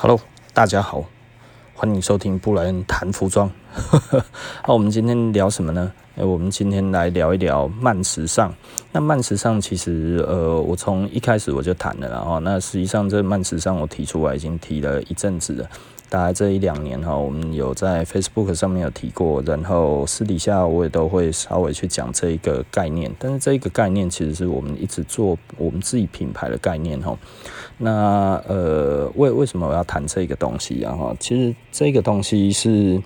Hello，大家好，欢迎收听布莱恩谈服装。那 我们今天聊什么呢？诶，我们今天来聊一聊慢时尚。那慢时尚其实，呃，我从一开始我就谈了，然后那实际上这慢时尚我提出来已经提了一阵子了。大概这一两年哈，我们有在 Facebook 上面有提过，然后私底下我也都会稍微去讲这一个概念。但是这一个概念其实是我们一直做我们自己品牌的概念哈。那呃，为为什么我要谈这个东西啊？哈，其实这个东西是，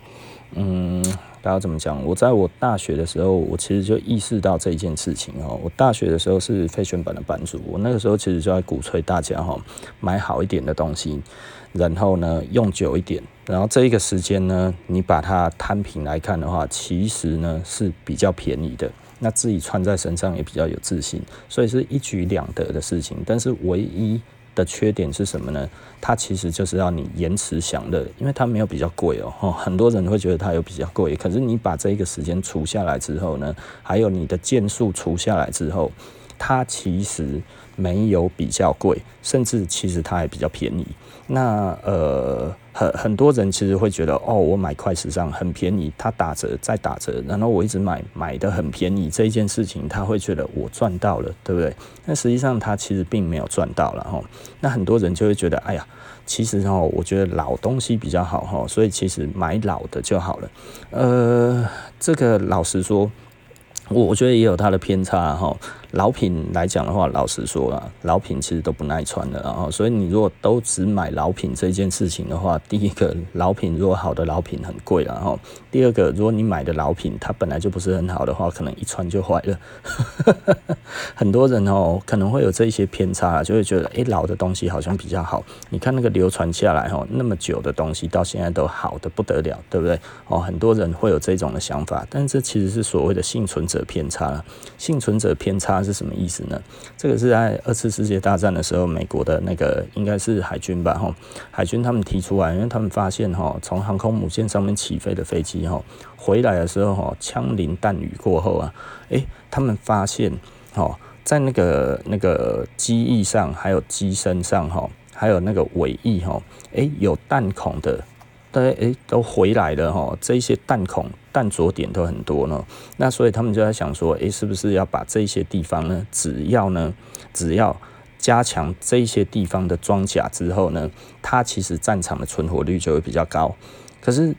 嗯，大家怎么讲？我在我大学的时候，我其实就意识到这一件事情哦。我大学的时候是费雪版的版主，我那个时候其实就在鼓吹大家哈，买好一点的东西。然后呢，用久一点，然后这一个时间呢，你把它摊平来看的话，其实呢是比较便宜的，那自己穿在身上也比较有自信，所以是一举两得的事情。但是唯一的缺点是什么呢？它其实就是要你延迟享乐，因为它没有比较贵哦。很多人会觉得它有比较贵，可是你把这一个时间除下来之后呢，还有你的件数除下来之后，它其实没有比较贵，甚至其实它还比较便宜。那呃，很很多人其实会觉得，哦，我买快时尚很便宜，它打折再打折，然后我一直买买的很便宜，这一件事情他会觉得我赚到了，对不对？但实际上他其实并没有赚到了哈。那很多人就会觉得，哎呀，其实哈，我觉得老东西比较好哈，所以其实买老的就好了。呃，这个老实说，我我觉得也有它的偏差哈。老品来讲的话，老实说啊，老品其实都不耐穿的，然后所以你如果都只买老品这件事情的话，第一个老品如果好的老品很贵，然后第二个如果你买的老品它本来就不是很好的话，可能一穿就坏了。很多人哦可能会有这一些偏差，就会觉得诶，老的东西好像比较好。你看那个流传下来哦那么久的东西到现在都好的不得了，对不对？哦，很多人会有这种的想法，但这其实是所谓的幸存者偏差了。幸存者偏差。是什么意思呢？这个是在二次世界大战的时候，美国的那个应该是海军吧，哈，海军他们提出来，因为他们发现哈，从航空母舰上面起飞的飞机哈，回来的时候哈，枪林弹雨过后啊，诶，他们发现哈，在那个那个机翼上，还有机身上哈，还有那个尾翼哈，诶，有弹孔的。对，诶，都回来了哈，这些弹孔、但着点都很多呢。那所以他们就在想说，诶，是不是要把这些地方呢？只要呢，只要加强这些地方的装甲之后呢，它其实战场的存活率就会比较高。可是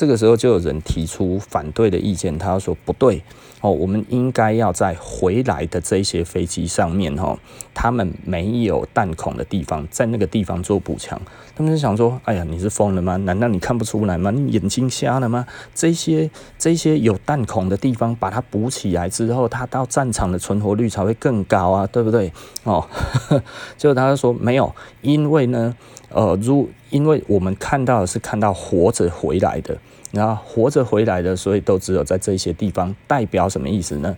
这个时候就有人提出反对的意见，他说不对。哦，我们应该要在回来的这些飞机上面，哈，他们没有弹孔的地方，在那个地方做补强。他们就想说，哎呀，你是疯了吗？难道你看不出来吗？你眼睛瞎了吗？这些这些有弹孔的地方，把它补起来之后，它到战场的存活率才会更高啊，对不对？哦，就他就说没有，因为呢，呃，如因为我们看到的是看到活着回来的。然后活着回来的，所以都只有在这些地方，代表什么意思呢？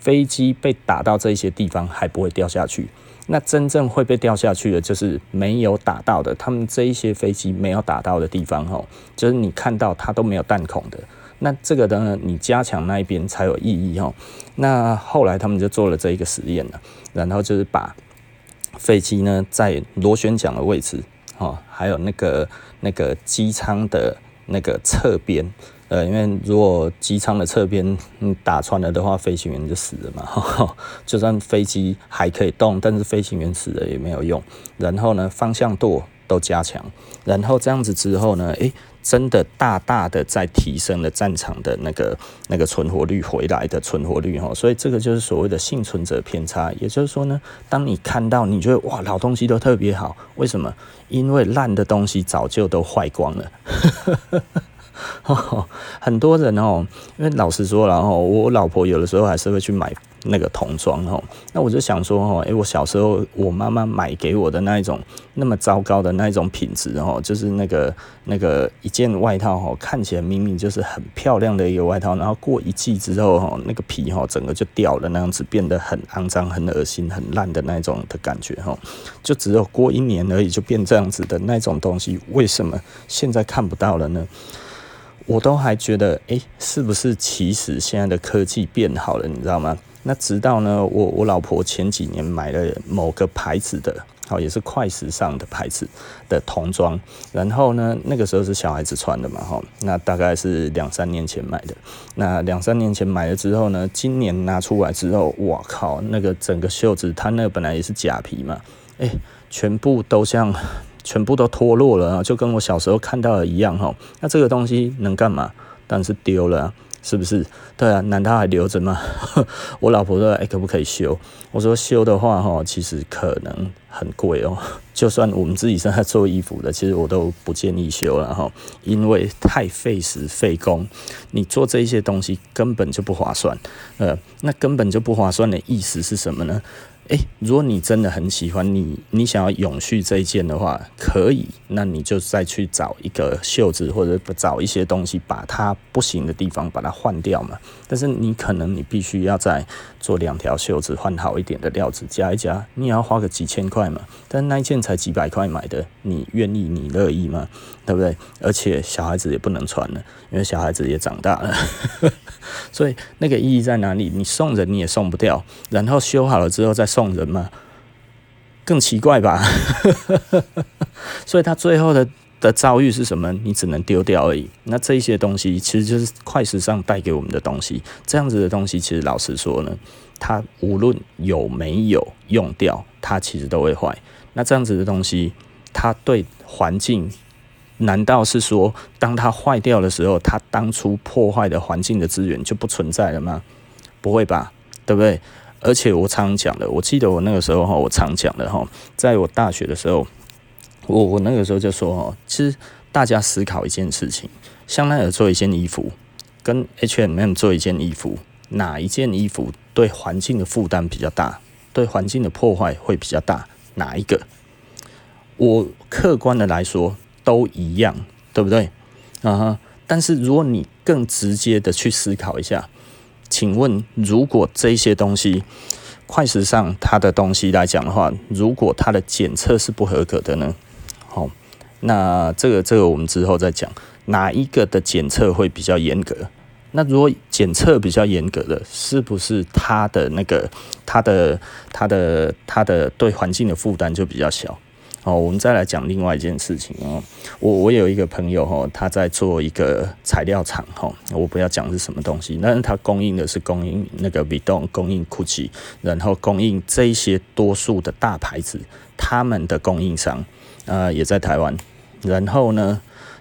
飞机被打到这些地方还不会掉下去，那真正会被掉下去的，就是没有打到的。他们这一些飞机没有打到的地方，吼，就是你看到它都没有弹孔的。那这个呢，你加强那一边才有意义，吼。那后来他们就做了这一个实验了，然后就是把飞机呢在螺旋桨的位置，哦，还有那个那个机舱的。那个侧边，呃，因为如果机舱的侧边你打穿了的话，飞行员就死了嘛。呵呵，就算飞机还可以动，但是飞行员死了也没有用。然后呢，方向舵都加强，然后这样子之后呢，诶、真的大大的在提升了战场的那个那个存活率，回来的存活率哈。所以这个就是所谓的幸存者偏差。也就是说呢，当你看到你觉得哇，老东西都特别好，为什么？因为烂的东西早就都坏光了。很多人哦，因为老实说了哦，我老婆有的时候还是会去买那个童装哦。那我就想说哦，诶，我小时候我妈妈买给我的那一种那么糟糕的那一种品质哦，就是那个那个一件外套哦，看起来明明就是很漂亮的一个外套，然后过一季之后哦，那个皮哦整个就掉了，那样子变得很肮脏、很恶心、很烂的那种的感觉哦，就只有过一年而已就变这样子的那种东西，为什么现在看不到了呢？我都还觉得，诶、是不是其实现在的科技变好了，你知道吗？那直到呢，我我老婆前几年买了某个牌子的，好，也是快时尚的牌子的童装。然后呢，那个时候是小孩子穿的嘛，哈，那大概是两三年前买的。那两三年前买了之后呢，今年拿出来之后，哇靠，那个整个袖子，它那本来也是假皮嘛，哎、全部都像，全部都脱落了，就跟我小时候看到的一样，哈。那这个东西能干嘛？当然是丢了。是不是？对啊，难道还留着吗？我老婆说：“哎、可不可以修？”我说：“修的话，哈，其实可能很贵哦。就算我们自己是在做衣服的，其实我都不建议修了哈，因为太费时费工。你做这些东西根本就不划算。呃，那根本就不划算的意思是什么呢？诶，如果你真的很喜欢你，你想要永续这一件的话，可以，那你就再去找一个袖子，或者找一些东西，把它不行的地方把它换掉嘛。但是你可能你必须要在做两条袖子，换好一点的料子，加一加，你也要花个几千块嘛。但那一件才几百块买的，你愿意，你乐意吗？对不对？而且小孩子也不能穿了，因为小孩子也长大了。所以那个意义在哪里？你送人你也送不掉，然后修好了之后再送人嘛，更奇怪吧？所以他最后的的遭遇是什么？你只能丢掉而已。那这些东西其实就是快时尚带给我们的东西。这样子的东西，其实老实说呢，它无论有没有用掉，它其实都会坏。那这样子的东西，它对环境。难道是说，当它坏掉的时候，它当初破坏的环境的资源就不存在了吗？不会吧，对不对？而且我常讲的，我记得我那个时候哈，我常讲的哈，在我大学的时候，我我那个时候就说哦，其实大家思考一件事情，香奈儿做一件衣服，跟 H&M 做一件衣服，哪一件衣服对环境的负担比较大，对环境的破坏会比较大？哪一个？我客观的来说。都一样，对不对？啊哈！但是如果你更直接的去思考一下，请问，如果这些东西，快时尚它的东西来讲的话，如果它的检测是不合格的呢？那这个这个我们之后再讲，哪一个的检测会比较严格？那如果检测比较严格的，是不是它的那个它的它的它的对环境的负担就比较小？好，我们再来讲另外一件事情哦。我我有一个朋友哈，他在做一个材料厂哈。我不要讲是什么东西，但是他供应的是供应那个 Vuitton，供应 Gucci，然后供应这些多数的大牌子，他们的供应商呃也在台湾。然后呢，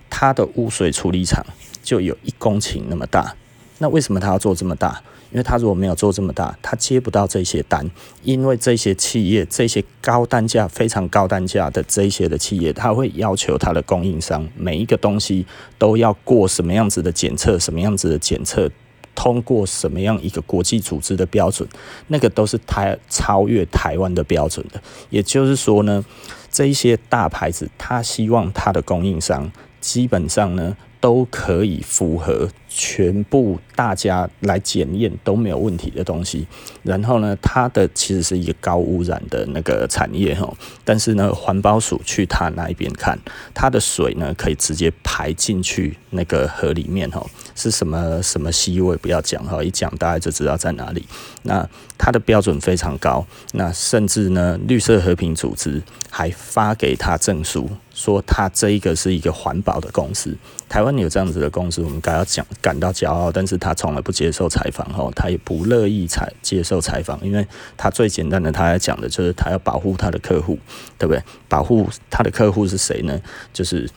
它的污水处理厂就有一公顷那么大。那为什么他要做这么大？因为他如果没有做这么大，他接不到这些单，因为这些企业，这些高单价、非常高单价的这些的企业，他会要求他的供应商每一个东西都要过什么样子的检测，什么样子的检测，通过什么样一个国际组织的标准，那个都是台超越台湾的标准的。也就是说呢，这一些大牌子，他希望他的供应商基本上呢。都可以符合全部大家来检验都没有问题的东西，然后呢，它的其实是一个高污染的那个产业哈，但是呢，环保署去它那一边看，它的水呢可以直接排进去那个河里面哈，是什么什么西我也不要讲哈，一讲大家就知道在哪里。那它的标准非常高，那甚至呢，绿色和平组织还发给他证书。说他这一个是一个环保的公司，台湾有这样子的公司，我们该要讲感到骄傲，但是他从来不接受采访哈，他也不乐意采接受采访，因为他最简单的他要讲的就是他要保护他的客户，对不对？保护他的客户是谁呢？就是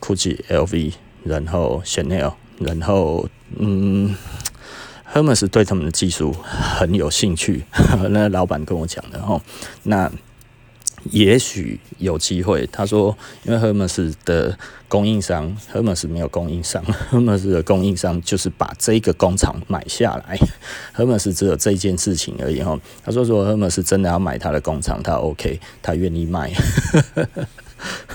Gucci、LV，然后 Chanel，然后嗯，Hermes 对他们的技术很有兴趣，那老板跟我讲的哈，那。也许有机会，他说，因为 Hermes 的供应商，Hermes 没有供应商，Hermes 的供应商就是把这个工厂买下来，Hermes 只有这件事情而已哈。他说，如果 Hermes 真的要买他的工厂，他 OK，他愿意卖。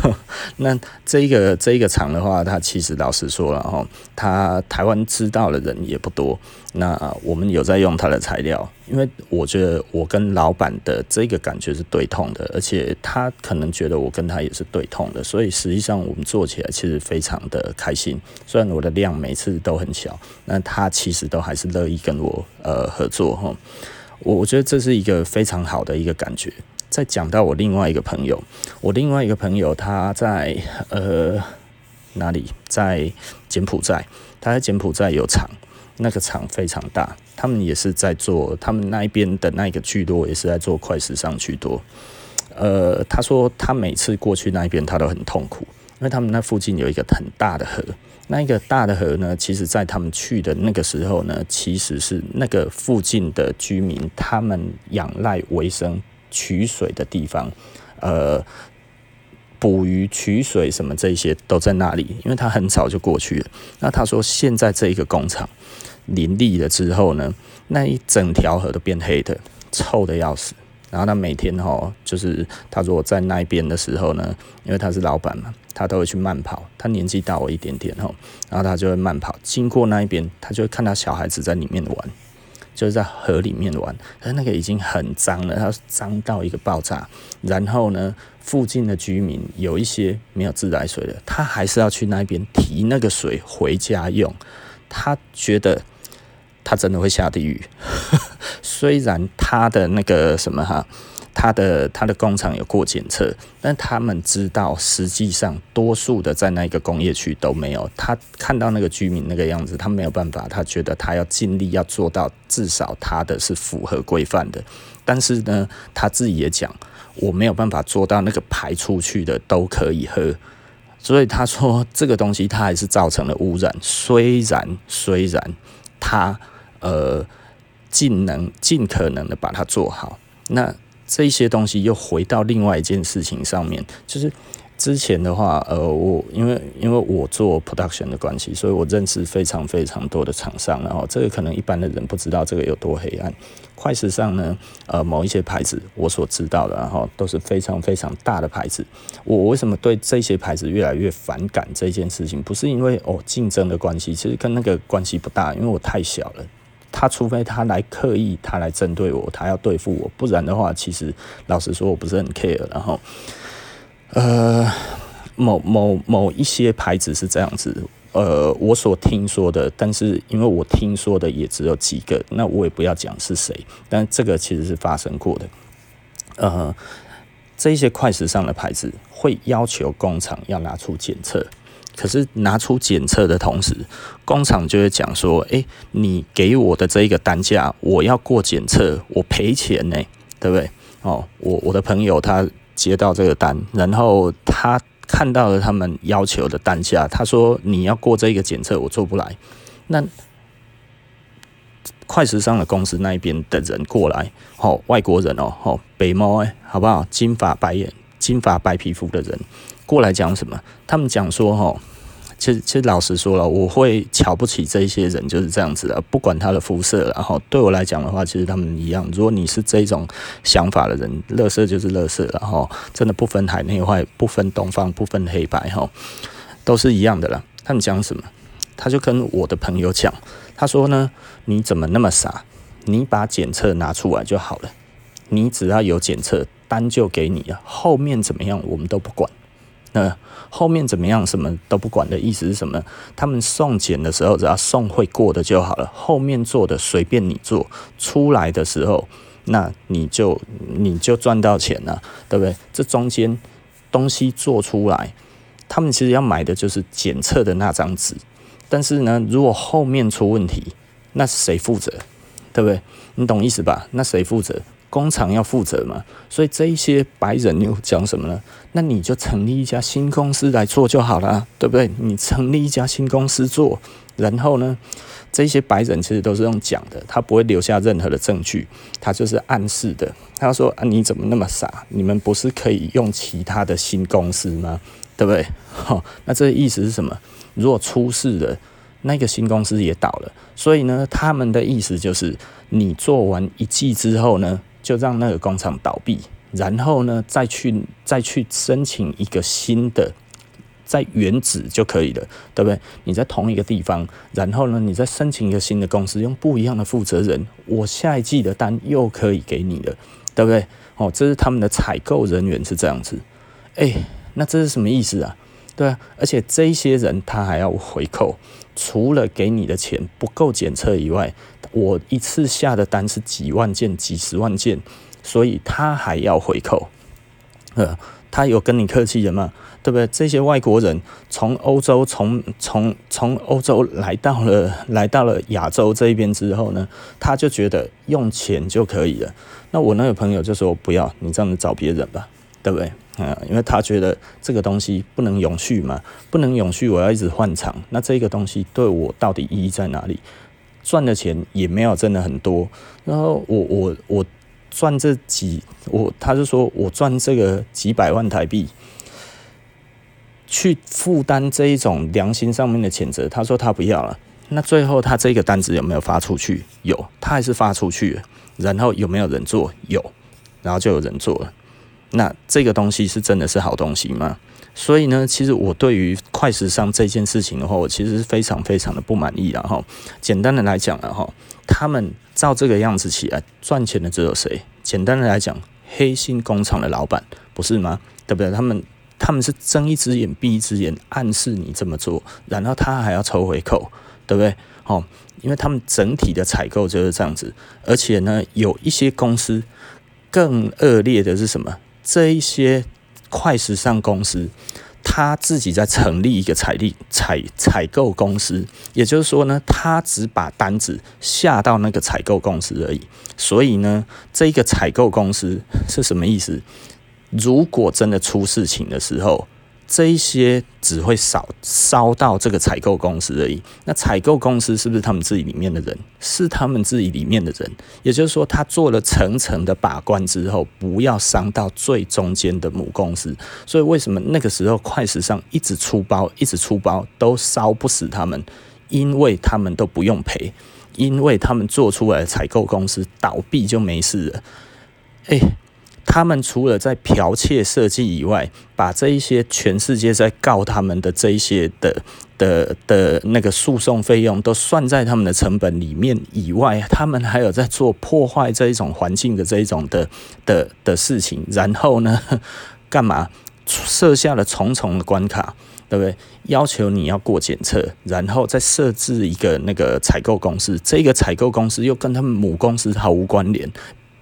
那这一个这一个厂的话，它其实老实说了哈，它台湾知道的人也不多。那我们有在用它的材料，因为我觉得我跟老板的这个感觉是对痛的，而且他可能觉得我跟他也是对痛的，所以实际上我们做起来其实非常的开心。虽然我的量每次都很小，那他其实都还是乐意跟我呃合作哈。我我觉得这是一个非常好的一个感觉。再讲到我另外一个朋友，我另外一个朋友他在呃哪里？在柬埔寨，他在柬埔寨有厂，那个厂非常大，他们也是在做，他们那一边的那个居多也是在做快时尚居多。呃，他说他每次过去那一边，他都很痛苦，因为他们那附近有一个很大的河。那一个大的河呢，其实在他们去的那个时候呢，其实是那个附近的居民他们仰赖为生、取水的地方，呃，捕鱼、取水什么这些都在那里，因为他很早就过去了。那他说，现在这一个工厂林立了之后呢，那一整条河都变黑的，臭的要死。然后他每天哈，就是他如果在那边的时候呢，因为他是老板嘛，他都会去慢跑。他年纪大我一点点哈，然后他就会慢跑，经过那一边，他就会看到小孩子在里面玩，就是在河里面玩。可是那个已经很脏了，它脏到一个爆炸。然后呢，附近的居民有一些没有自来水的，他还是要去那边提那个水回家用。他觉得。他真的会下地狱，虽然他的那个什么哈，他的他的工厂有过检测，但他们知道实际上多数的在那一个工业区都没有。他看到那个居民那个样子，他没有办法，他觉得他要尽力要做到至少他的是符合规范的。但是呢，他自己也讲，我没有办法做到那个排出去的都可以喝，所以他说这个东西他还是造成了污染。虽然虽然他。呃，尽能尽可能的把它做好。那这一些东西又回到另外一件事情上面，就是之前的话，呃，我因为因为我做 production 的关系，所以我认识非常非常多的厂商。然后这个可能一般的人不知道这个有多黑暗。快时尚呢，呃，某一些牌子我所知道的，然后都是非常非常大的牌子。我为什么对这些牌子越来越反感这件事情？不是因为哦竞争的关系，其实跟那个关系不大，因为我太小了。他除非他来刻意，他来针对我，他要对付我，不然的话，其实老实说，我不是很 care。然后，呃，某某某一些牌子是这样子，呃，我所听说的，但是因为我听说的也只有几个，那我也不要讲是谁，但这个其实是发生过的。呃，这一些快时尚的牌子会要求工厂要拿出检测。可是拿出检测的同时，工厂就会讲说：“哎、欸，你给我的这一个单价，我要过检测，我赔钱呢，对不对？”哦，我我的朋友他接到这个单，然后他看到了他们要求的单价，他说：“你要过这个检测，我做不来。”那快时尚的公司那一边的人过来，哦，外国人哦，哦，北猫哎，好不好？金发白眼、金发白皮肤的人。过来讲什么？他们讲说，哈，其实其实老实说了，我会瞧不起这些人，就是这样子的。不管他的肤色，然后对我来讲的话，其实他们一样。如果你是这种想法的人，乐色就是乐色，然后真的不分海内外，不分东方，不分黑白，哈，都是一样的了。他们讲什么？他就跟我的朋友讲，他说呢，你怎么那么傻？你把检测拿出来就好了，你只要有检测单就给你了，后面怎么样我们都不管。那后面怎么样，什么都不管的意思是什么？他们送检的时候，只要送会过的就好了，后面做的随便你做。出来的时候，那你就你就赚到钱了，对不对？这中间东西做出来，他们其实要买的就是检测的那张纸。但是呢，如果后面出问题，那谁负责？对不对？你懂意思吧？那谁负责？工厂要负责嘛，所以这一些白人又讲什么呢？那你就成立一家新公司来做就好了，对不对？你成立一家新公司做，然后呢，这些白人其实都是用讲的，他不会留下任何的证据，他就是暗示的。他说啊，你怎么那么傻？你们不是可以用其他的新公司吗？对不对？好，那这意思是什么？如果出事了，那个新公司也倒了。所以呢，他们的意思就是，你做完一季之后呢，就让那个工厂倒闭，然后呢，再去再去申请一个新的，在原址就可以了，对不对？你在同一个地方，然后呢，你再申请一个新的公司，用不一样的负责人，我下一季的单又可以给你了，对不对？哦，这是他们的采购人员是这样子，哎，那这是什么意思啊？对啊，而且这些人他还要回扣，除了给你的钱不够检测以外。我一次下的单是几万件、几十万件，所以他还要回扣，呃，他有跟你客气的吗？对不对？这些外国人从欧洲从从从欧洲来到了来到了亚洲这一边之后呢，他就觉得用钱就可以了。那我那个朋友就说：“不要，你这样子找别人吧，对不对？啊，因为他觉得这个东西不能永续嘛，不能永续，我要一直换厂。那这个东西对我到底意义在哪里？赚的钱也没有真的很多。然后我我我赚这几我，他就说我赚这个几百万台币。”去负担这一种良心上面的谴责，他说他不要了。那最后他这个单子有没有发出去？有，他还是发出去了。然后有没有人做？有，然后就有人做了。那这个东西是真的是好东西吗？所以呢，其实我对于快时尚这件事情的话，我其实是非常非常的不满意。然后简单的来讲了哈，他们照这个样子起来赚钱的只有谁？简单的来讲，黑心工厂的老板不是吗？对不对？他们。他们是睁一只眼闭一只眼，暗示你这么做，然后他还要抽回扣，对不对？哦，因为他们整体的采购就是这样子，而且呢，有一些公司更恶劣的是什么？这一些快时尚公司，他自己在成立一个采力采采购公司，也就是说呢，他只把单子下到那个采购公司而已。所以呢，这个采购公司是什么意思？如果真的出事情的时候，这一些只会烧烧到这个采购公司而已。那采购公司是不是他们自己里面的人？是他们自己里面的人。也就是说，他做了层层的把关之后，不要伤到最中间的母公司。所以为什么那个时候快时尚一直出包，一直出包都烧不死他们？因为他们都不用赔，因为他们做出来的采购公司倒闭就没事了。哎。他们除了在剽窃设计以外，把这一些全世界在告他们的这一些的的的那个诉讼费用都算在他们的成本里面以外，他们还有在做破坏这一种环境的这一种的的的事情。然后呢，干嘛设下了重重的关卡，对不对？要求你要过检测，然后再设置一个那个采购公司，这个采购公司又跟他们母公司毫无关联。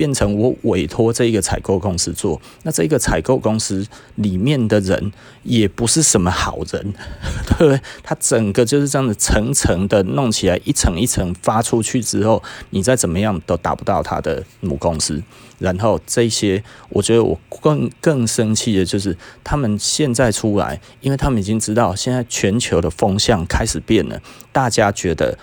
变成我委托这一个采购公司做，那这一个采购公司里面的人也不是什么好人，对不对？他整个就是这样子层层的弄起来，一层一层发出去之后，你再怎么样都达不到他的母公司。然后这些，我觉得我更更生气的就是他们现在出来，因为他们已经知道现在全球的风向开始变了，大家觉得。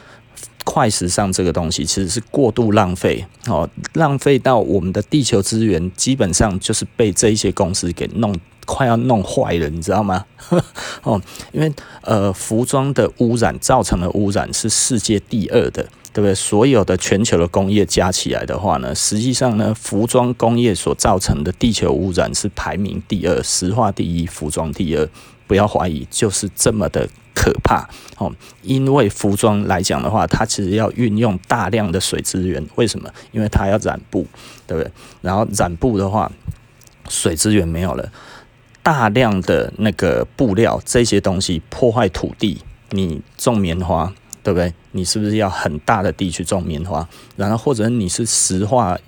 快时尚这个东西其实是过度浪费哦，浪费到我们的地球资源基本上就是被这一些公司给弄快要弄坏了，你知道吗？哦，因为呃，服装的污染造成的污染是世界第二的，对不对？所有的全球的工业加起来的话呢，实际上呢，服装工业所造成的地球污染是排名第二，石化第一，服装第二。不要怀疑，就是这么的。可怕哦，因为服装来讲的话，它其实要运用大量的水资源。为什么？因为它要染布，对不对？然后染布的话，水资源没有了，大量的那个布料这些东西破坏土地。你种棉花，对不对？你是不是要很大的地去种棉花？然后或者你是石化。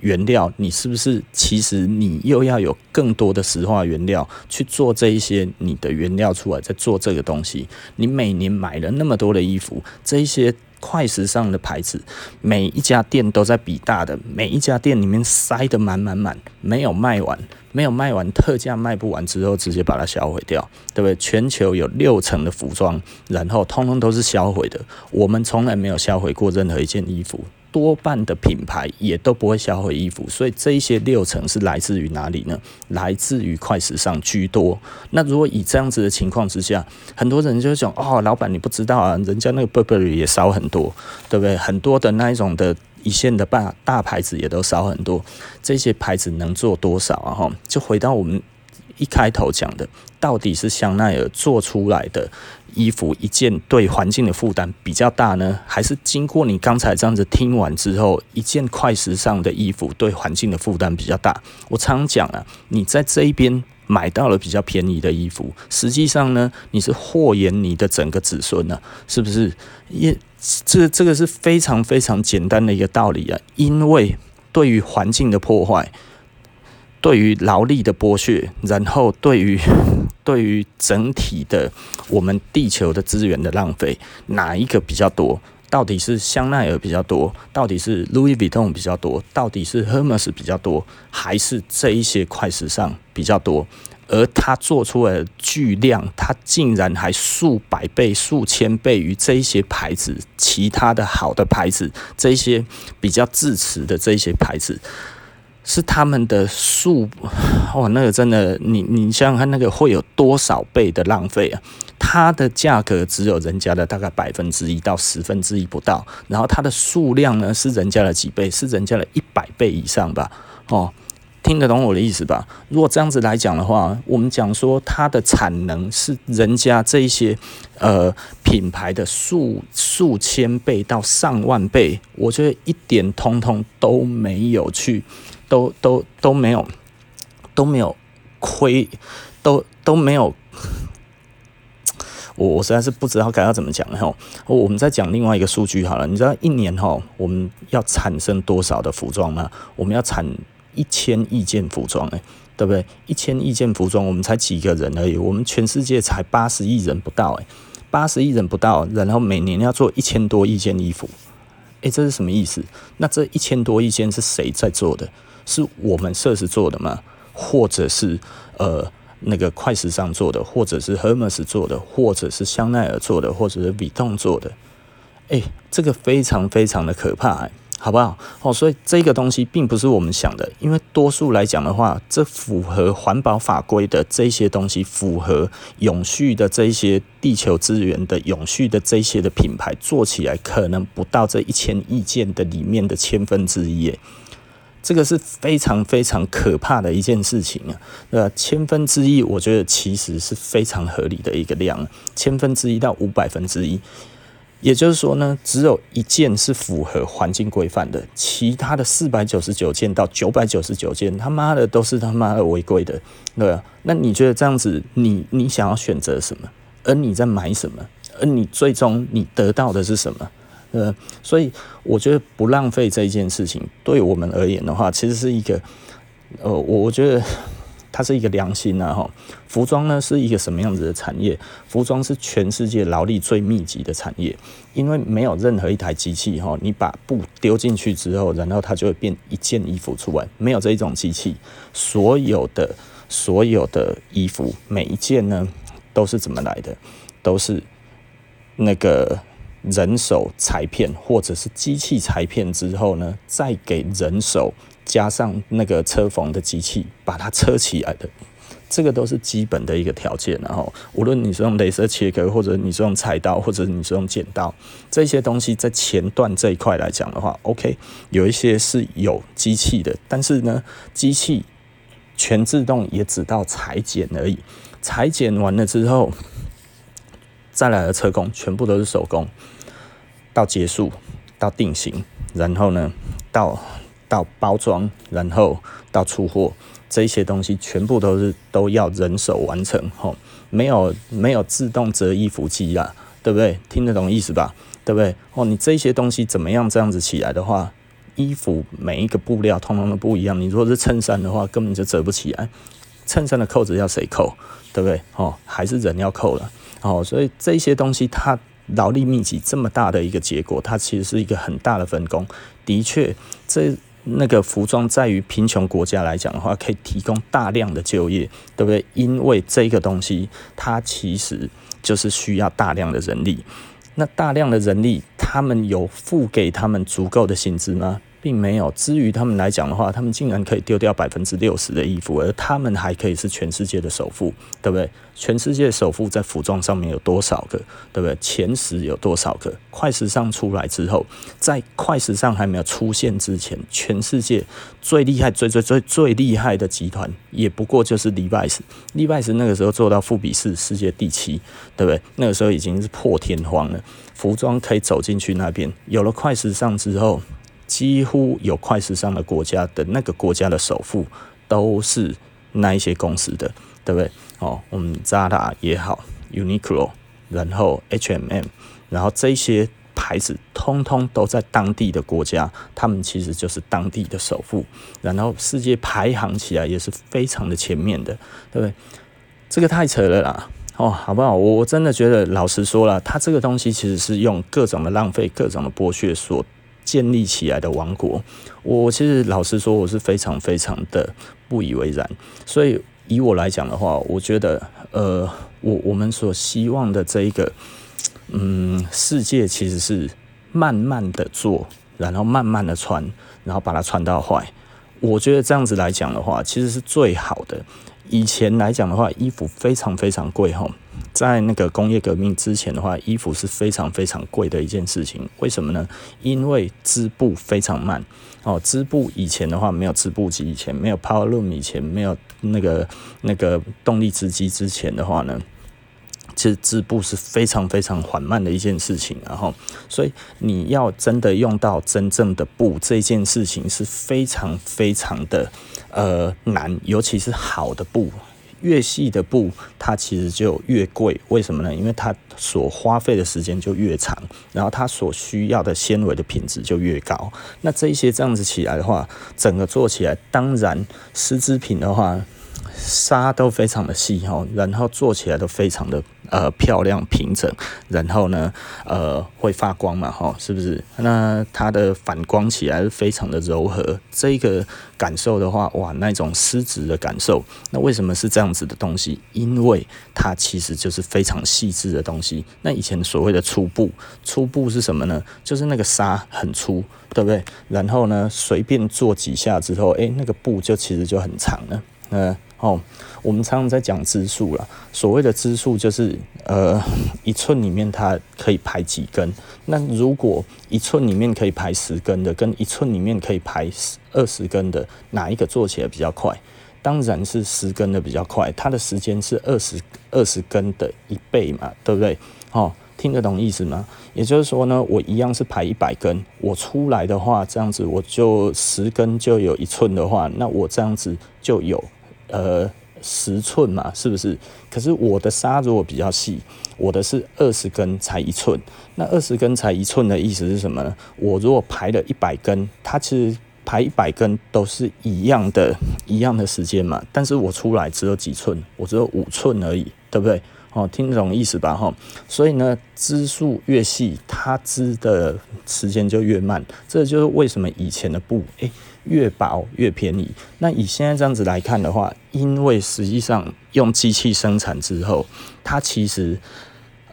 原料，你是不是其实你又要有更多的石化原料去做这一些你的原料出来，再做这个东西？你每年买了那么多的衣服，这一些快时尚的牌子，每一家店都在比大的，每一家店里面塞得满满满，没有卖完，没有卖完，特价卖不完之后，直接把它销毁掉，对不对？全球有六成的服装，然后通通都是销毁的，我们从来没有销毁过任何一件衣服。多半的品牌也都不会销毁衣服，所以这一些六成是来自于哪里呢？来自于快时尚居多。那如果以这样子的情况之下，很多人就会讲：哦，老板你不知道啊，人家那个 Burberry 也少很多，对不对？很多的那一种的一线的大大牌子也都少很多，这些牌子能做多少啊？哈，就回到我们一开头讲的，到底是香奈儿做出来的。衣服一件对环境的负担比较大呢，还是经过你刚才这样子听完之后，一件快时尚的衣服对环境的负担比较大？我常讲啊，你在这一边买到了比较便宜的衣服，实际上呢，你是祸延你的整个子孙呢，是不是？也这这个是非常非常简单的一个道理啊，因为对于环境的破坏，对于劳力的剥削，然后对于 对于整体的我们地球的资源的浪费，哪一个比较多？到底是香奈儿比较多，到底是 Louis Vuitton 比较多，到底是 Hermes 比较多，还是这一些快时尚比较多？而他做出来的巨量，他竟然还数百倍、数千倍于这一些牌子，其他的好的牌子，这一些比较自持的这一些牌子，是他们的数 哇，那个真的，你你想想看，那个会有多少倍的浪费啊？它的价格只有人家的大概百分之一到十分之一不到，然后它的数量呢是人家的几倍，是人家的一百倍以上吧？哦，听得懂我的意思吧？如果这样子来讲的话，我们讲说它的产能是人家这一些呃品牌的数数千倍到上万倍，我觉得一点通通都没有去，都都都没有都没有亏，都都没有。我我实在是不知道该要怎么讲哈。我们再讲另外一个数据好了，你知道一年哈我们要产生多少的服装吗？我们要产一千亿件服装诶，对不对？一千亿件服装，我们才几个人而已，我们全世界才八十亿人不到诶，八十亿人不到，然后每年要做一千多亿件衣服，诶，这是什么意思？那这一千多亿件是谁在做的？是我们设施做的吗？或者是呃？那个快时尚做的，或者是 Hermes 做的，或者是香奈儿做的，或者是 Vuitton 做的，哎，这个非常非常的可怕，好不好？哦，所以这个东西并不是我们想的，因为多数来讲的话，这符合环保法规的这些东西，符合永续的这些地球资源的永续的这些的品牌，做起来可能不到这一千亿件的里面的千分之一，这个是非常非常可怕的一件事情啊，呃？千分之一，我觉得其实是非常合理的一个量，千分之一到五百分之一，也就是说呢，只有一件是符合环境规范的，其他的四百九十九件到九百九十九件，他妈的都是他妈的违规的，对吧？那你觉得这样子，你你想要选择什么？而你在买什么？而你最终你得到的是什么？呃，所以我觉得不浪费这一件事情，对我们而言的话，其实是一个，呃，我我觉得它是一个良心呐，哈。服装呢是一个什么样子的产业？服装是全世界劳力最密集的产业，因为没有任何一台机器哈，你把布丢进去之后，然后它就会变一件衣服出来，没有这一种机器，所有的所有的衣服每一件呢都是怎么来的？都是那个。人手裁片或者是机器裁片之后呢，再给人手加上那个车缝的机器把它车起来的，这个都是基本的一个条件。然后，无论你是用镭射切割，或者你是用菜刀，或者你是用剪刀，这些东西在前段这一块来讲的话，OK，有一些是有机器的，但是呢，机器全自动也只到裁剪而已，裁剪完了之后。再来的车工全部都是手工，到结束，到定型，然后呢，到到包装，然后到出货，这些东西全部都是都要人手完成，吼，没有没有自动折衣服机啊，对不对？听得懂意思吧？对不对？哦，你这些东西怎么样这样子起来的话，衣服每一个布料通通都不一样。你如果是衬衫的话，根本就折不起来，衬衫的扣子要谁扣？对不对？哦，还是人要扣了。哦，所以这些东西它劳力密集这么大的一个结果，它其实是一个很大的分工。的确，这那个服装在于贫穷国家来讲的话，可以提供大量的就业，对不对？因为这个东西它其实就是需要大量的人力。那大量的人力，他们有付给他们足够的薪资吗？并没有。至于他们来讲的话，他们竟然可以丢掉百分之六十的衣服，而他们还可以是全世界的首富，对不对？全世界首富在服装上面有多少个，对不对？前十有多少个？快时尚出来之后，在快时尚还没有出现之前，全世界最厉害、最最最最厉害的集团，也不过就是 Levi's。Levi's 那个时候做到富比士世界第七，对不对？那个时候已经是破天荒了，服装可以走进去那边。有了快时尚之后。几乎有快时尚的国家的那个国家的首富都是那一些公司的，对不对？哦，我们 Zara 也好，Uniqlo，然后 H&M，然后这些牌子通通都在当地的国家，他们其实就是当地的首富，然后世界排行起来也是非常的前面的，对不对？这个太扯了啦！哦，好不好？我我真的觉得，老实说了，他这个东西其实是用各种的浪费、各种的剥削所建立起来的王国。我其实老实说，我是非常非常的不以为然。所以以我来讲的话，我觉得，呃，我我们所希望的这一个，嗯，世界其实是慢慢的做，然后慢慢的传，然后把它传到坏。我觉得这样子来讲的话，其实是最好的。以前来讲的话，衣服非常非常贵哈，在那个工业革命之前的话，衣服是非常非常贵的一件事情。为什么呢？因为织布非常慢哦。织布以前的话，没有织布机，以前没有 Power Loom，以前没有那个那个动力织机之前的话呢，其实织布是非常非常缓慢的一件事情。然后，所以你要真的用到真正的布，这件事情是非常非常的。呃，难，尤其是好的布，越细的布，它其实就越贵。为什么呢？因为它所花费的时间就越长，然后它所需要的纤维的品质就越高。那这一些这样子起来的话，整个做起来，当然丝织品的话，纱都非常的细哈，然后做起来都非常的。呃，漂亮平整，然后呢，呃，会发光嘛，哈，是不是？那它的反光起来是非常的柔和，这个感受的话，哇，那种丝质的感受。那为什么是这样子的东西？因为它其实就是非常细致的东西。那以前所谓的粗布，粗布是什么呢？就是那个纱很粗，对不对？然后呢，随便做几下之后，哎，那个布就其实就很长了，嗯。哦，我们常常在讲支数啦。所谓的支数就是，呃，一寸里面它可以排几根。那如果一寸里面可以排十根的，跟一寸里面可以排二十根的，哪一个做起来比较快？当然是十根的比较快，它的时间是二十二十根的一倍嘛，对不对？哦，听得懂意思吗？也就是说呢，我一样是排一百根，我出来的话，这样子我就十根就有一寸的话，那我这样子就有。呃，十寸嘛，是不是？可是我的纱如果比较细，我的是二十根才一寸。那二十根才一寸的意思是什么呢？我如果排了一百根，它其实排一百根都是一样的，一样的时间嘛。但是我出来只有几寸，我只有五寸而已，对不对？哦，听懂意思吧？哈，所以呢，织数越细，它织的时间就越慢。这就是为什么以前的布，诶、欸。越薄越便宜。那以现在这样子来看的话，因为实际上用机器生产之后，它其实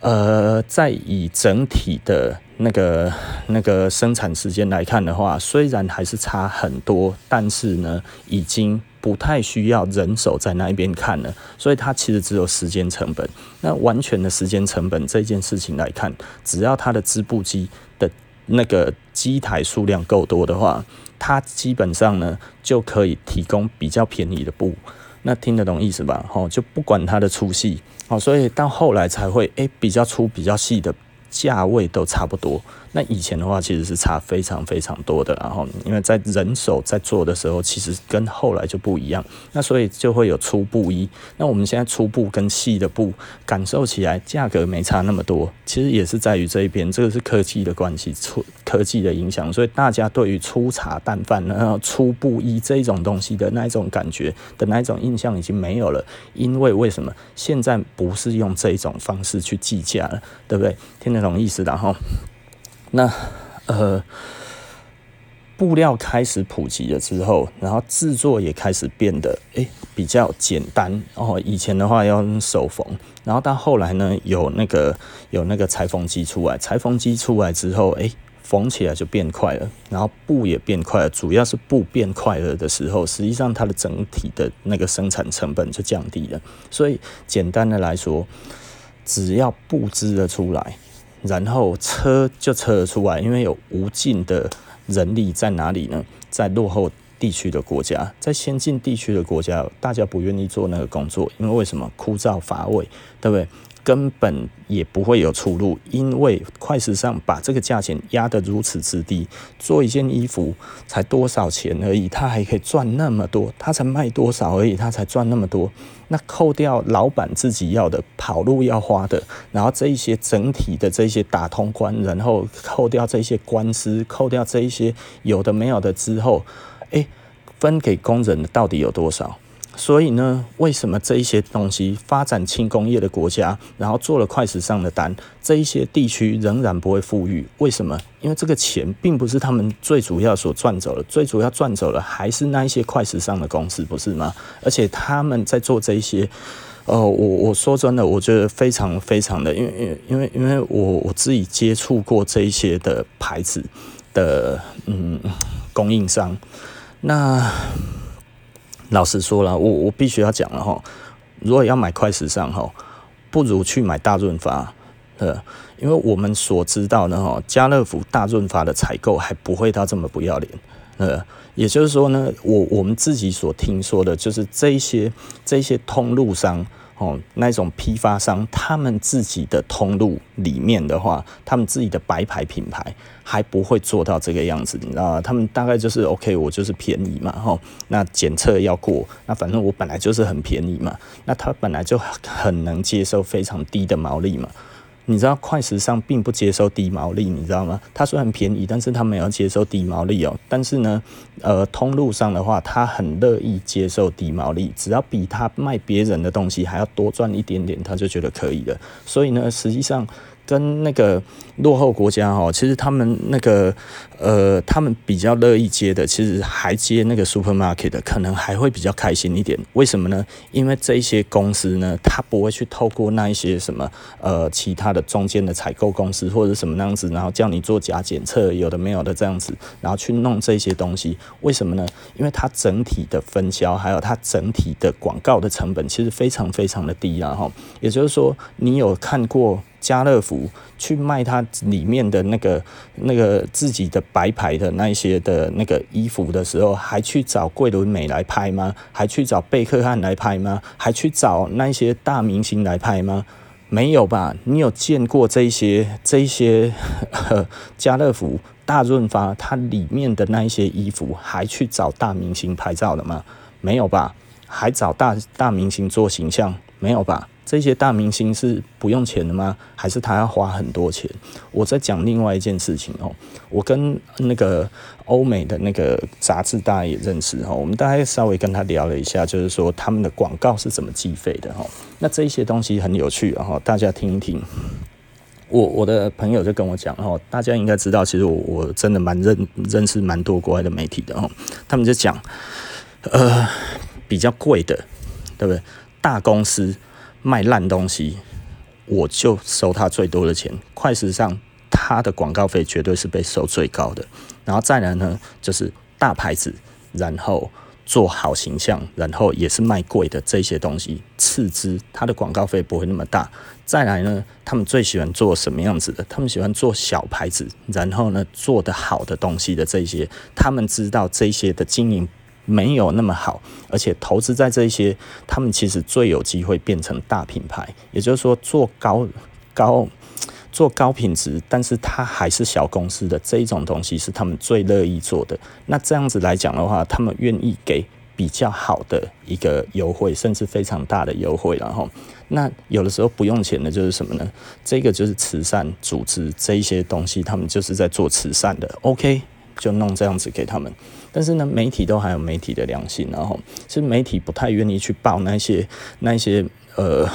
呃，在以整体的那个那个生产时间来看的话，虽然还是差很多，但是呢，已经不太需要人手在那一边看了。所以它其实只有时间成本。那完全的时间成本这件事情来看，只要它的织布机的那个机台数量够多的话。它基本上呢，就可以提供比较便宜的布，那听得懂意思吧？吼，就不管它的粗细，哦，所以到后来才会，诶，比较粗、比较细的价位都差不多。那以前的话，其实是差非常非常多的，然后因为在人手在做的时候，其实跟后来就不一样，那所以就会有粗布衣。那我们现在粗布跟细的布感受起来价格没差那么多，其实也是在于这一边，这个是科技的关系，粗科技的影响，所以大家对于粗茶淡饭、然后粗布衣这一种东西的那一种感觉的那一种印象已经没有了，因为为什么现在不是用这种方式去计价了，对不对？听得懂意思的哈。那呃，布料开始普及了之后，然后制作也开始变得诶、比较简单哦。以前的话要用手缝，然后到后来呢，有那个有那个裁缝机出来，裁缝机出来之后，诶、缝起来就变快了，然后布也变快了。主要是布变快了的时候，实际上它的整体的那个生产成本就降低了。所以简单的来说，只要布织的出来。然后车就车得出来，因为有无尽的人力在哪里呢？在落后地区的国家，在先进地区的国家，大家不愿意做那个工作，因为为什么？枯燥乏味，对不对？根本也不会有出路，因为快时尚把这个价钱压得如此之低，做一件衣服才多少钱而已，他还可以赚那么多，他才卖多少而已，他才赚那么多。那扣掉老板自己要的跑路要花的，然后这一些整体的这些打通关，然后扣掉这些官司，扣掉这一些有的没有的之后，哎，分给工人到底有多少？所以呢，为什么这一些东西发展轻工业的国家，然后做了快时尚的单，这一些地区仍然不会富裕？为什么？因为这个钱并不是他们最主要所赚走的，最主要赚走了还是那一些快时尚的公司，不是吗？而且他们在做这一些，呃，我我说真的，我觉得非常非常的，因为因为因为我我自己接触过这一些的牌子的嗯供应商，那。老实说了，我我必须要讲了哈，如果要买快时尚哈，不如去买大润发，呃，因为我们所知道的哈，家乐福大润发的采购还不会到这么不要脸，呃，也就是说呢，我我们自己所听说的，就是这些这些通路商。哦，那种批发商，他们自己的通路里面的话，他们自己的白牌品牌还不会做到这个样子，你知道吗？他们大概就是 OK，我就是便宜嘛，吼，那检测要过，那反正我本来就是很便宜嘛，那他本来就很能接受非常低的毛利嘛。你知道快时尚并不接受低毛利，你知道吗？它虽然便宜，但是他没有接受低毛利哦。但是呢，呃，通路上的话，他很乐意接受低毛利，只要比他卖别人的东西还要多赚一点点，他就觉得可以了。所以呢，实际上。跟那个落后国家哈，其实他们那个呃，他们比较乐意接的，其实还接那个 supermarket 的，可能还会比较开心一点。为什么呢？因为这一些公司呢，他不会去透过那一些什么呃其他的中间的采购公司或者什么那样子，然后叫你做假检测，有的没有的这样子，然后去弄这些东西。为什么呢？因为它整体的分销还有它整体的广告的成本其实非常非常的低啊哈。也就是说，你有看过？家乐福去卖它里面的那个、那个自己的白牌的那一些的那个衣服的时候，还去找桂纶镁来拍吗？还去找贝克汉来拍吗？还去找那些大明星来拍吗？没有吧？你有见过这些、这些 家乐福、大润发它里面的那一些衣服，还去找大明星拍照的吗？没有吧？还找大大明星做形象？没有吧？这些大明星是不用钱的吗？还是他要花很多钱？我在讲另外一件事情哦。我跟那个欧美的那个杂志大家也认识哦。我们大概稍微跟他聊了一下，就是说他们的广告是怎么计费的哈。那这些东西很有趣哈，大家听一听。我我的朋友就跟我讲哦，大家应该知道，其实我我真的蛮认认识蛮多国外的媒体的哦。他们就讲，呃，比较贵的，对不对？大公司。卖烂东西，我就收他最多的钱。快时尚，他的广告费绝对是被收最高的。然后再来呢，就是大牌子，然后做好形象，然后也是卖贵的这些东西，次之，他的广告费不会那么大。再来呢，他们最喜欢做什么样子的？他们喜欢做小牌子，然后呢，做得好的东西的这些，他们知道这些的经营。没有那么好，而且投资在这些，他们其实最有机会变成大品牌。也就是说，做高高做高品质，但是它还是小公司的这一种东西，是他们最乐意做的。那这样子来讲的话，他们愿意给比较好的一个优惠，甚至非常大的优惠。然后，那有的时候不用钱的就是什么呢？这个就是慈善组织这一些东西，他们就是在做慈善的。OK。就弄这样子给他们，但是呢，媒体都还有媒体的良心，然后其实媒体不太愿意去报那些那些呃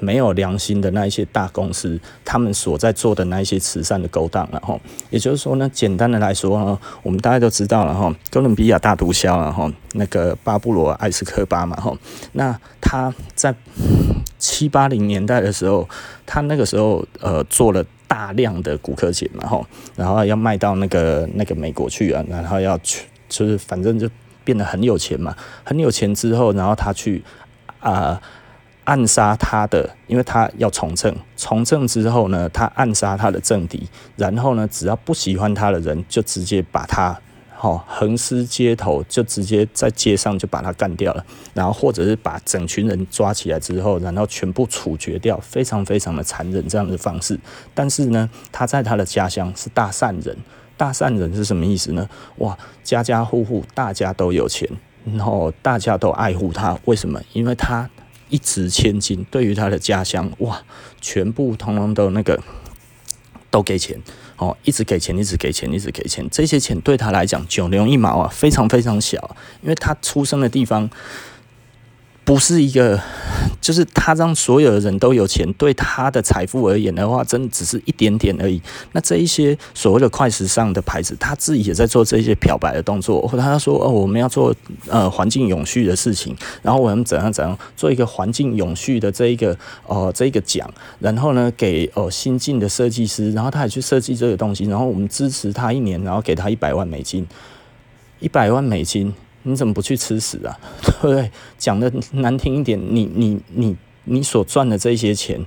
没有良心的那一些大公司，他们所在做的那一些慈善的勾当，然后也就是说呢，简单的来说呢，我们大家都知道了哈，哥伦比亚大毒枭，然后那个巴布罗艾斯科巴嘛，哈，那他在七八零年代的时候，他那个时候呃做了。大量的骨科钱，然后，然后要卖到那个那个美国去啊，然后要去，就是反正就变得很有钱嘛，很有钱之后，然后他去啊、暗杀他的，因为他要从政，从政之后呢，他暗杀他的政敌，然后呢，只要不喜欢他的人，就直接把他哦，横尸街头就直接在街上就把他干掉了，然后或者是把整群人抓起来之后，然后全部处决掉，非常非常的残忍这样的方式。但是呢，他在他的家乡是大善人，大善人是什么意思呢？哇，家家户户大家都有钱，然后大家都爱护他，为什么？因为他一掷千金，对于他的家乡，哇，全部通通都那个都给钱。哦，一直给钱，一直给钱，一直给钱，这些钱对他来讲九牛一毛啊，非常非常小，因为他出生的地方。不是一个，就是他让所有的人都有钱，对他的财富而言的话，真的只是一点点而已。那这一些所谓的快时尚的牌子，他自己也在做这些漂白的动作，或他说哦，我们要做呃环境永续的事情，然后我们怎样怎样做一个环境永续的这一个哦、呃、这一个奖，然后呢给哦、呃、新进的设计师，然后他也去设计这个东西，然后我们支持他一年，然后给他一百万美金，一百万美金。你怎么不去吃屎啊？对不对？讲的难听一点，你你你你所赚的这些钱，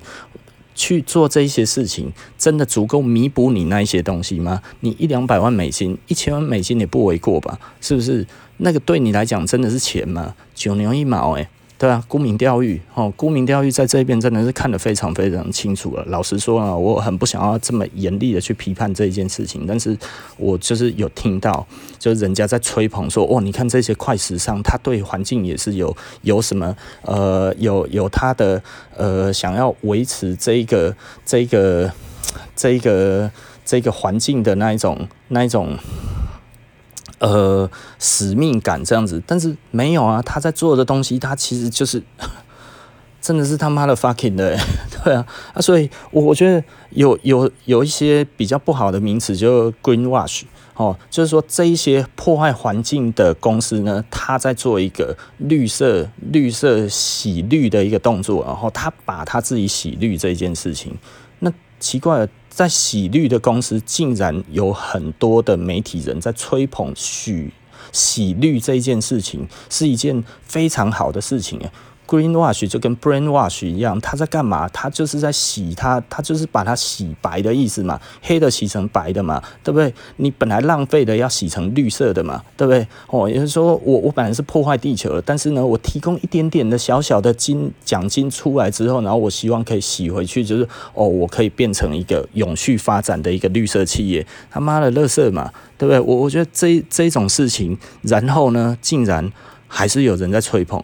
去做这些事情，真的足够弥补你那一些东西吗？你一两百万美金，一千万美金也不为过吧？是不是？那个对你来讲真的是钱吗？九牛一毛诶。对啊，沽名钓誉哦，沽名钓誉在这边真的是看得非常非常清楚了。老实说啊，我很不想要这么严厉的去批判这一件事情，但是我就是有听到，就是人家在吹捧说，哦，你看这些快时尚，它对环境也是有有什么呃，有有它的呃，想要维持这一个这一个这一个这个环境的那一种那一种。呃，使命感这样子，但是没有啊，他在做的东西，他其实就是 真的是他妈的 fucking 的，对啊，啊，所以我我觉得有有有一些比较不好的名词，就 greenwash 哦，就是说这一些破坏环境的公司呢，他在做一个绿色绿色洗绿的一个动作，然后他把他自己洗绿这件事情，那奇怪了。在洗绿的公司，竟然有很多的媒体人在吹捧许洗绿这件事情，是一件非常好的事情。Greenwash 就跟 Brainwash 一样，他在干嘛？他就是在洗它，他就是把它洗白的意思嘛，黑的洗成白的嘛，对不对？你本来浪费的要洗成绿色的嘛，对不对？哦，也就是说，我我本来是破坏地球的，但是呢，我提供一点点的小小的金奖金出来之后，然后我希望可以洗回去，就是哦，我可以变成一个永续发展的一个绿色企业。他妈的，垃圾嘛，对不对？我我觉得这这种事情，然后呢，竟然还是有人在吹捧。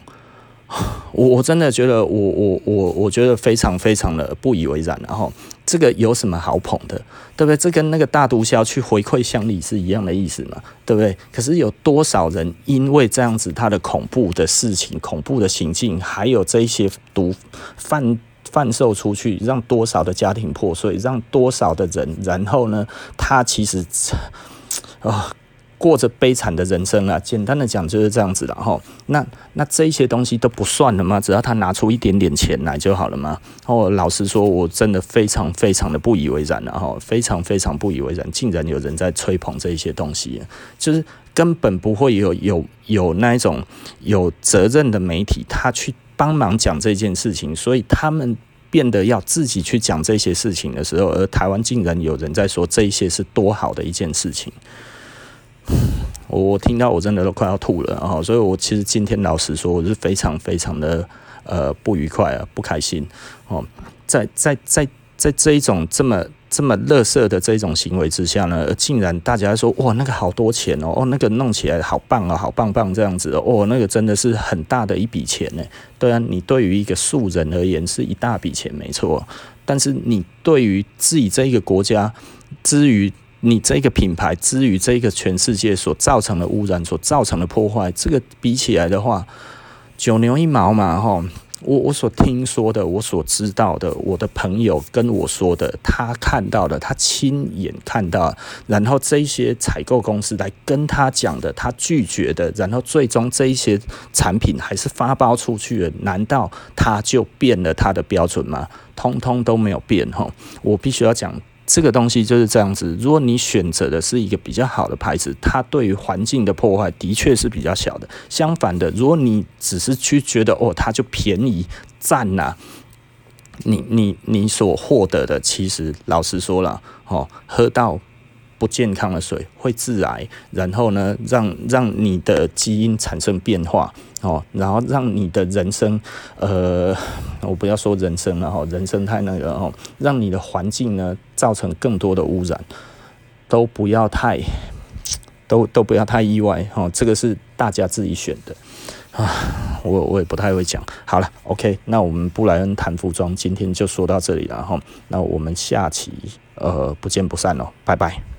我我真的觉得我，我我我觉得非常非常的不以为然，然后这个有什么好捧的，对不对？这跟那个大毒枭去回馈乡里是一样的意思嘛，对不对？可是有多少人因为这样子他的恐怖的事情、恐怖的行径，还有这一些毒贩贩售出去，让多少的家庭破碎，让多少的人，然后呢，他其实 啊。过着悲惨的人生啊，简单的讲就是这样子的哈。那那这些东西都不算了吗？只要他拿出一点点钱来就好了吗？哦，老实说，我真的非常非常的不以为然了哈，非常非常不以为然，竟然有人在吹捧这些东西，就是根本不会有有有那一种有责任的媒体，他去帮忙讲这件事情，所以他们变得要自己去讲这些事情的时候，而台湾竟然有人在说这些是多好的一件事情。我我听到我真的都快要吐了啊！所以我其实今天老实说，我是非常非常的呃不愉快啊，不开心哦。在在在在这一种这么这么垃圾的这种行为之下呢，竟然大家说哇那个好多钱哦，哦那个弄起来好棒啊，好棒棒这样子哦，那个真的是很大的一笔钱呢。对啊，你对于一个素人而言是一大笔钱没错，但是你对于自己这一个国家，至于。你这个品牌，之于这个全世界所造成的污染，所造成的破坏，这个比起来的话，九牛一毛嘛，哈。我我所听说的，我所知道的，我的朋友跟我说的，他看到的，他亲眼看到，然后这些采购公司来跟他讲的，他拒绝的，然后最终这一些产品还是发包出去了，难道他就变了他的标准吗？通通都没有变，哈。我必须要讲。这个东西就是这样子。如果你选择的是一个比较好的牌子，它对于环境的破坏的确是比较小的。相反的，如果你只是去觉得哦，它就便宜占呐、你你你所获得的，其实老实说了，哦，喝到。不健康的水，会致癌，然后呢，让让你的基因产生变化哦，然后让你的人生，呃，我不要说人生了哈，人生太那个哦，让你的环境呢造成更多的污染，都不要太，都都不要太意外哦，这个是大家自己选的。啊，我我也不太会讲。好了，OK，那我们布莱恩谈服装今天就说到这里了哈。那我们下期呃不见不散喽，拜拜。